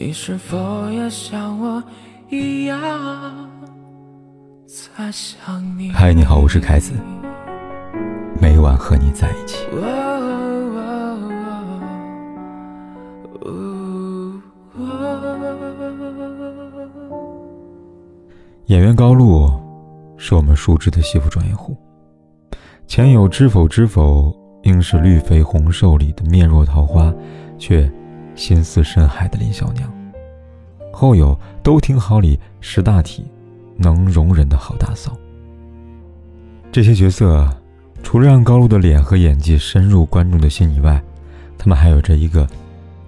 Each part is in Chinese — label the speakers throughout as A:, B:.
A: 你是否也像我一样在想你？
B: 嗨，你好，我是凯子，每晚和你在一起。演员高露是我们熟知的戏服专业户，前有《知否知否，应是绿肥红瘦》里的面若桃花，却。心思深海的林小娘，后有《都挺好》里识大体、能容人的好大嫂。这些角色，除了让高露的脸和演技深入观众的心以外，他们还有着一个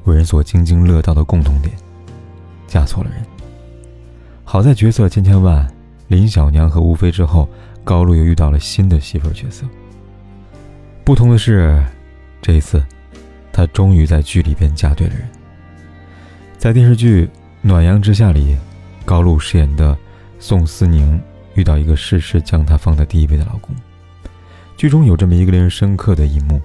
B: 为人所津津乐道的共同点：嫁错了人。好在角色千千万，林小娘和吴非之后，高露又遇到了新的媳妇角色。不同的是，这一次。她终于在剧里边嫁对了人。在电视剧《暖阳之下》里，高露饰演的宋思宁遇到一个事事将她放在第一位的老公。剧中有这么一个令人深刻的一幕：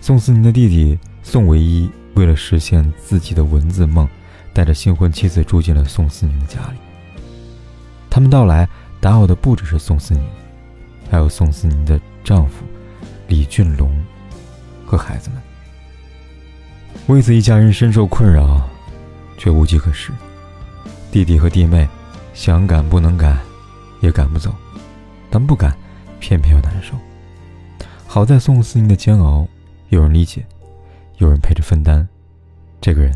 B: 宋思宁的弟弟宋唯一为了实现自己的文字梦，带着新婚妻子住进了宋思宁的家里。他们到来打扰的不只是宋思宁，还有宋思宁的丈夫李俊龙和孩子们。为此，一家人深受困扰，却无计可施。弟弟和弟妹想赶不能赶，也赶不走，但不赶，偏偏又难受。好在宋思宁的煎熬有人理解，有人陪着分担。这个人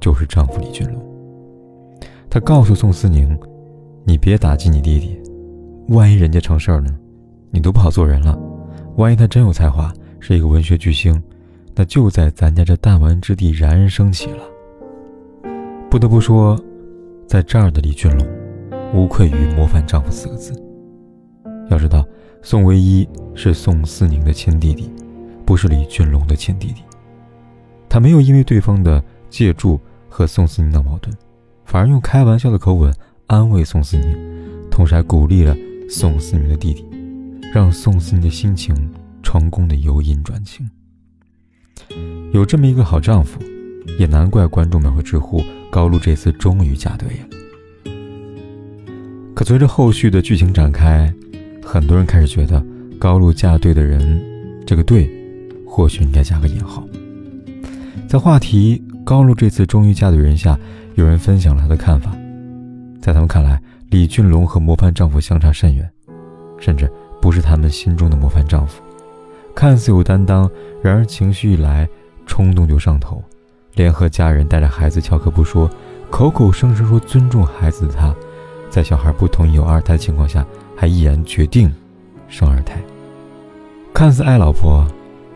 B: 就是丈夫李俊龙。他告诉宋思宁：“你别打击你弟弟，万一人家成事儿呢？你都不好做人了。万一他真有才华，是一个文学巨星。”那就在咱家这弹丸之地冉冉升起了。不得不说，在这儿的李俊龙，无愧于“模范丈夫”四个字。要知道，宋唯一是宋思宁的亲弟弟，不是李俊龙的亲弟弟。他没有因为对方的借助和宋思宁闹矛盾，反而用开玩笑的口吻安慰宋思宁，同时还鼓励了宋思宁的弟弟，让宋思宁的心情成功的由阴转晴。有这么一个好丈夫，也难怪观众们会直呼高露这次终于嫁对了。可随着后续的剧情展开，很多人开始觉得高露嫁对的人，这个“对”或许应该加个引号。在话题“高露这次终于嫁对人”下，有人分享了他的看法。在他们看来，李俊龙和模范丈夫相差甚远，甚至不是他们心中的模范丈夫。看似有担当，然而情绪一来，冲动就上头。联合家人带着孩子翘课不说，口口声声说尊重孩子的他，在小孩不同意有二胎的情况下，还毅然决定生二胎。看似爱老婆，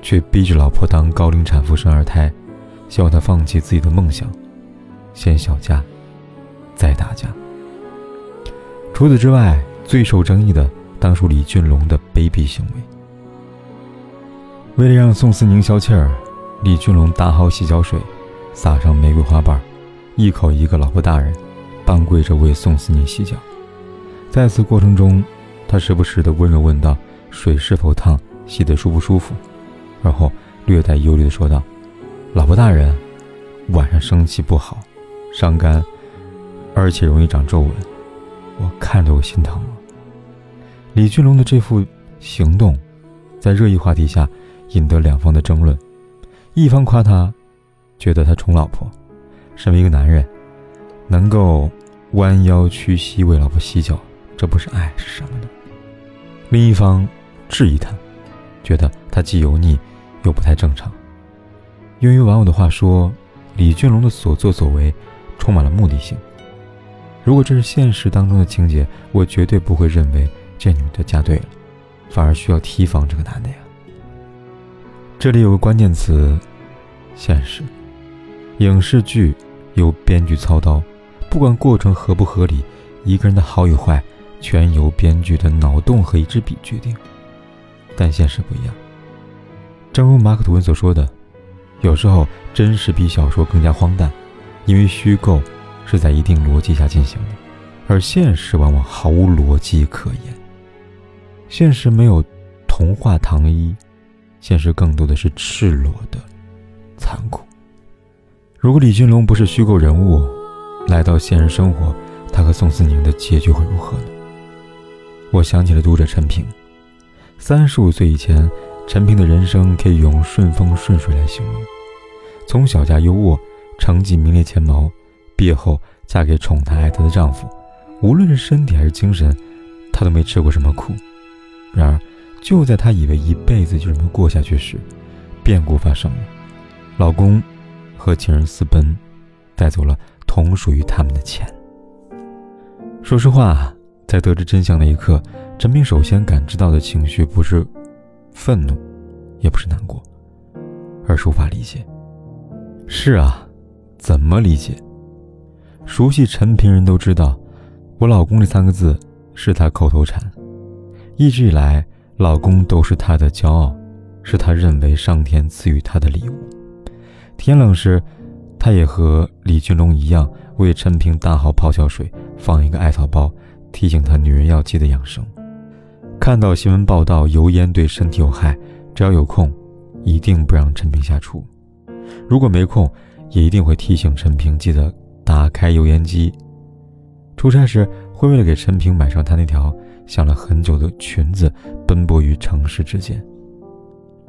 B: 却逼着老婆当高龄产妇生二胎，希望她放弃自己的梦想，先小家，再大家。除此之外，最受争议的当属李俊龙的卑鄙行为。为了让宋思宁消气儿，李俊龙打好洗脚水，撒上玫瑰花瓣，一口一个“老婆大人”，半跪着为宋思宁洗脚。在此过程中，他时不时的温柔问道：“水是否烫？洗得舒不舒服？”然后略带忧虑的说道：“老婆大人，晚上生气不好，伤肝，而且容易长皱纹，我看着我心疼啊。”李俊龙的这副行动，在热议话题下。引得两方的争论，一方夸他，觉得他宠老婆，身为一个男人，能够弯腰屈膝为老婆洗脚，这不是爱是什么呢？另一方质疑他，觉得他既油腻，又不太正常。用于网友的话说，李俊龙的所作所为充满了目的性。如果这是现实当中的情节，我绝对不会认为这女的嫁对了，反而需要提防这个男的呀。这里有个关键词：现实。影视剧由编剧操刀，不管过程合不合理，一个人的好与坏，全由编剧的脑洞和一支笔决定。但现实不一样。正如马克·吐温所说的：“有时候真实比小说更加荒诞，因为虚构是在一定逻辑下进行的，而现实往往毫无逻辑可言。现实没有童话糖衣。”现实更多的是赤裸的残酷。如果李俊龙不是虚构人物，来到现实生活，他和宋思宁的结局会如何呢？我想起了读者陈平，三十五岁以前，陈平的人生可以用顺风顺水来形容。从小家优渥，成绩名列前茅，毕业后嫁给宠她爱她的丈夫，无论是身体还是精神，她都没吃过什么苦。然而，就在她以为一辈子就这么过下去时，变故发生了，老公和情人私奔，带走了同属于他们的钱。说实话，在得知真相那一刻，陈平首先感知到的情绪不是愤怒，也不是难过，而是无法理解。是啊，怎么理解？熟悉陈平人都知道，“我老公”这三个字是他口头禅，一直以来，老公都是她的骄傲，是她认为上天赐予她的礼物。天冷时，她也和李俊龙一样，为陈平打好泡脚水，放一个艾草包，提醒他女人要记得养生。看到新闻报道油烟对身体有害，只要有空，一定不让陈平下厨。如果没空，也一定会提醒陈平记得打开油烟机。出差时，会为了给陈平买上他那条想了很久的裙子，奔波于城市之间。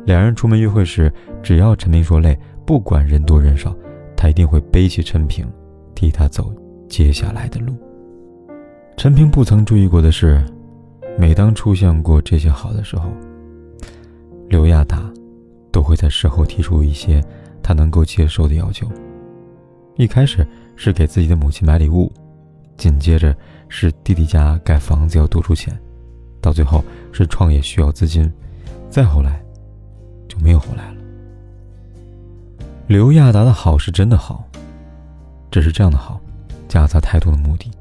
B: 两人出门约会时，只要陈平说累，不管人多人少，他一定会背起陈平，替他走接下来的路。陈平不曾注意过的是，每当出现过这些好的时候，刘亚达都会在事后提出一些。他能够接受的要求，一开始是给自己的母亲买礼物，紧接着是弟弟家盖房子要多出钱，到最后是创业需要资金，再后来就没有后来了。刘亚达的好是真的好，只是这样的好夹杂太多的目的，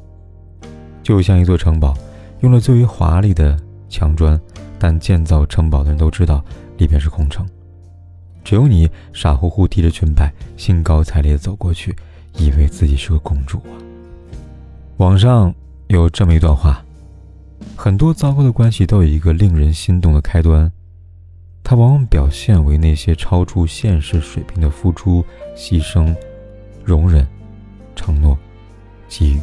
B: 就像一座城堡，用了最为华丽的墙砖，但建造城堡的人都知道里边是空城。只有你傻乎乎提着裙摆，兴高采烈地走过去，以为自己是个公主啊。网上有这么一段话：很多糟糕的关系都有一个令人心动的开端，它往往表现为那些超出现实水平的付出、牺牲、容忍、承诺、给予。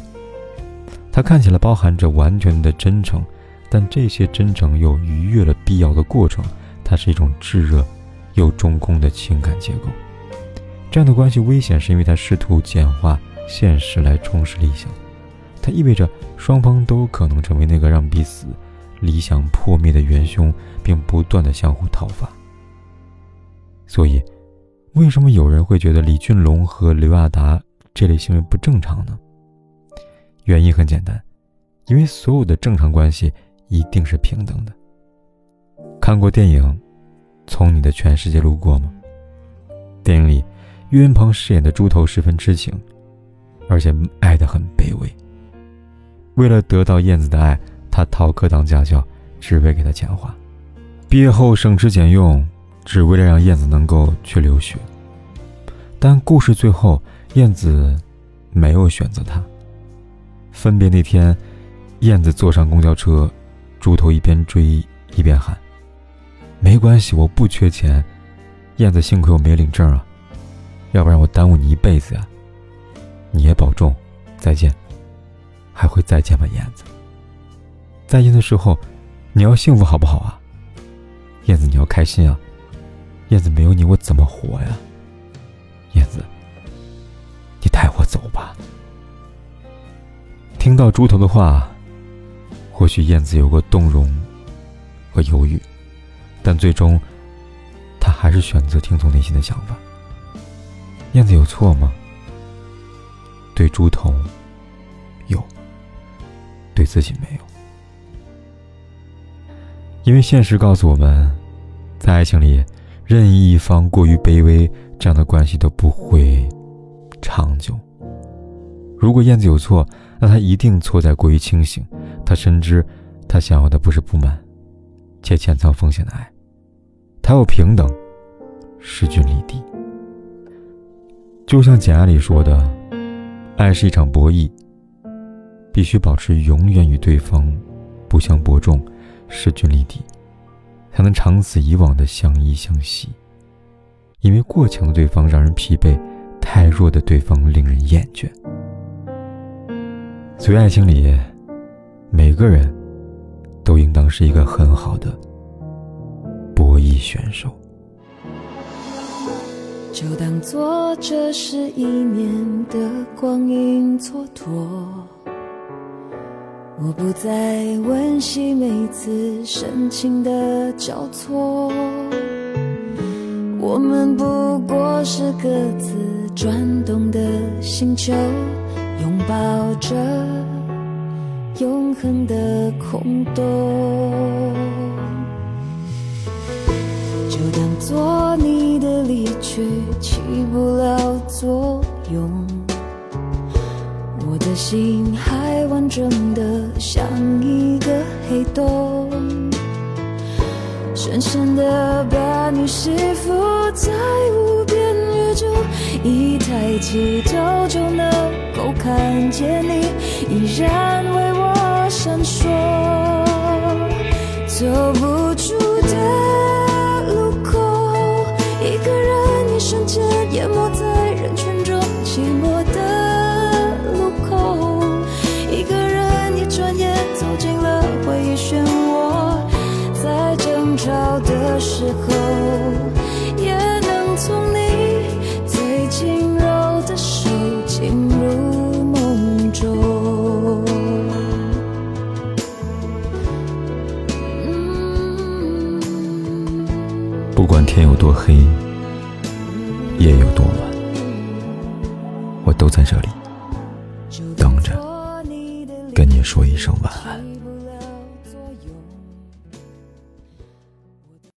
B: 它看起来包含着完全的真诚，但这些真诚又逾越了必要的过程。它是一种炙热。又中空的情感结构，这样的关系危险，是因为它试图简化现实来充实理想。它意味着双方都可能成为那个让彼此理想破灭的元凶，并不断的相互讨伐。所以，为什么有人会觉得李俊龙和刘亚达这类行为不正常呢？原因很简单，因为所有的正常关系一定是平等的。看过电影。从你的全世界路过吗？电影里，岳云鹏饰演的猪头十分痴情，而且爱得很卑微。为了得到燕子的爱，他逃课当家教，只为给她钱花。毕业后省吃俭用，只为了让燕子能够去留学。但故事最后，燕子没有选择他。分别那天，燕子坐上公交车，猪头一边追一边喊。没关系，我不缺钱。燕子，幸亏我没领证啊，要不然我耽误你一辈子呀。你也保重，再见。还会再见吗，燕子？再见的时候，你要幸福好不好啊？燕子，你要开心啊。燕子，没有你我怎么活呀？燕子，你带我走吧。听到猪头的话，或许燕子有过动容和犹豫。但最终，他还是选择听从内心的想法。燕子有错吗？对猪头有，对自己没有。因为现实告诉我们，在爱情里，任意一方过于卑微，这样的关系都不会长久。如果燕子有错，那他一定错在过于清醒。他深知，他想要的不是不满。且潜藏风险的爱，他要平等，势均力敌。就像简爱里说的：“爱是一场博弈，必须保持永远与对方不相伯仲，势均力敌，才能长此以往的相依相惜。因为过强的对方让人疲惫，太弱的对方令人厌倦。所以，爱情里，每个人都应当是一个很好的博弈选手。
C: 就当做这是一年的光阴蹉跎，我不再温习每次深情的交错。我们不过是各自转动的星球，拥抱着永恒的空洞。就当做你的离去起不了作用，心还完整的像一个黑洞。深深的把你吸附在无边宇宙，一抬起头就能够看见你，依然为我闪烁。走不时候，也能从你最轻柔的手进入梦中。
B: 不管天有多黑，夜有多晚，我都在这里等着跟你说一声晚安。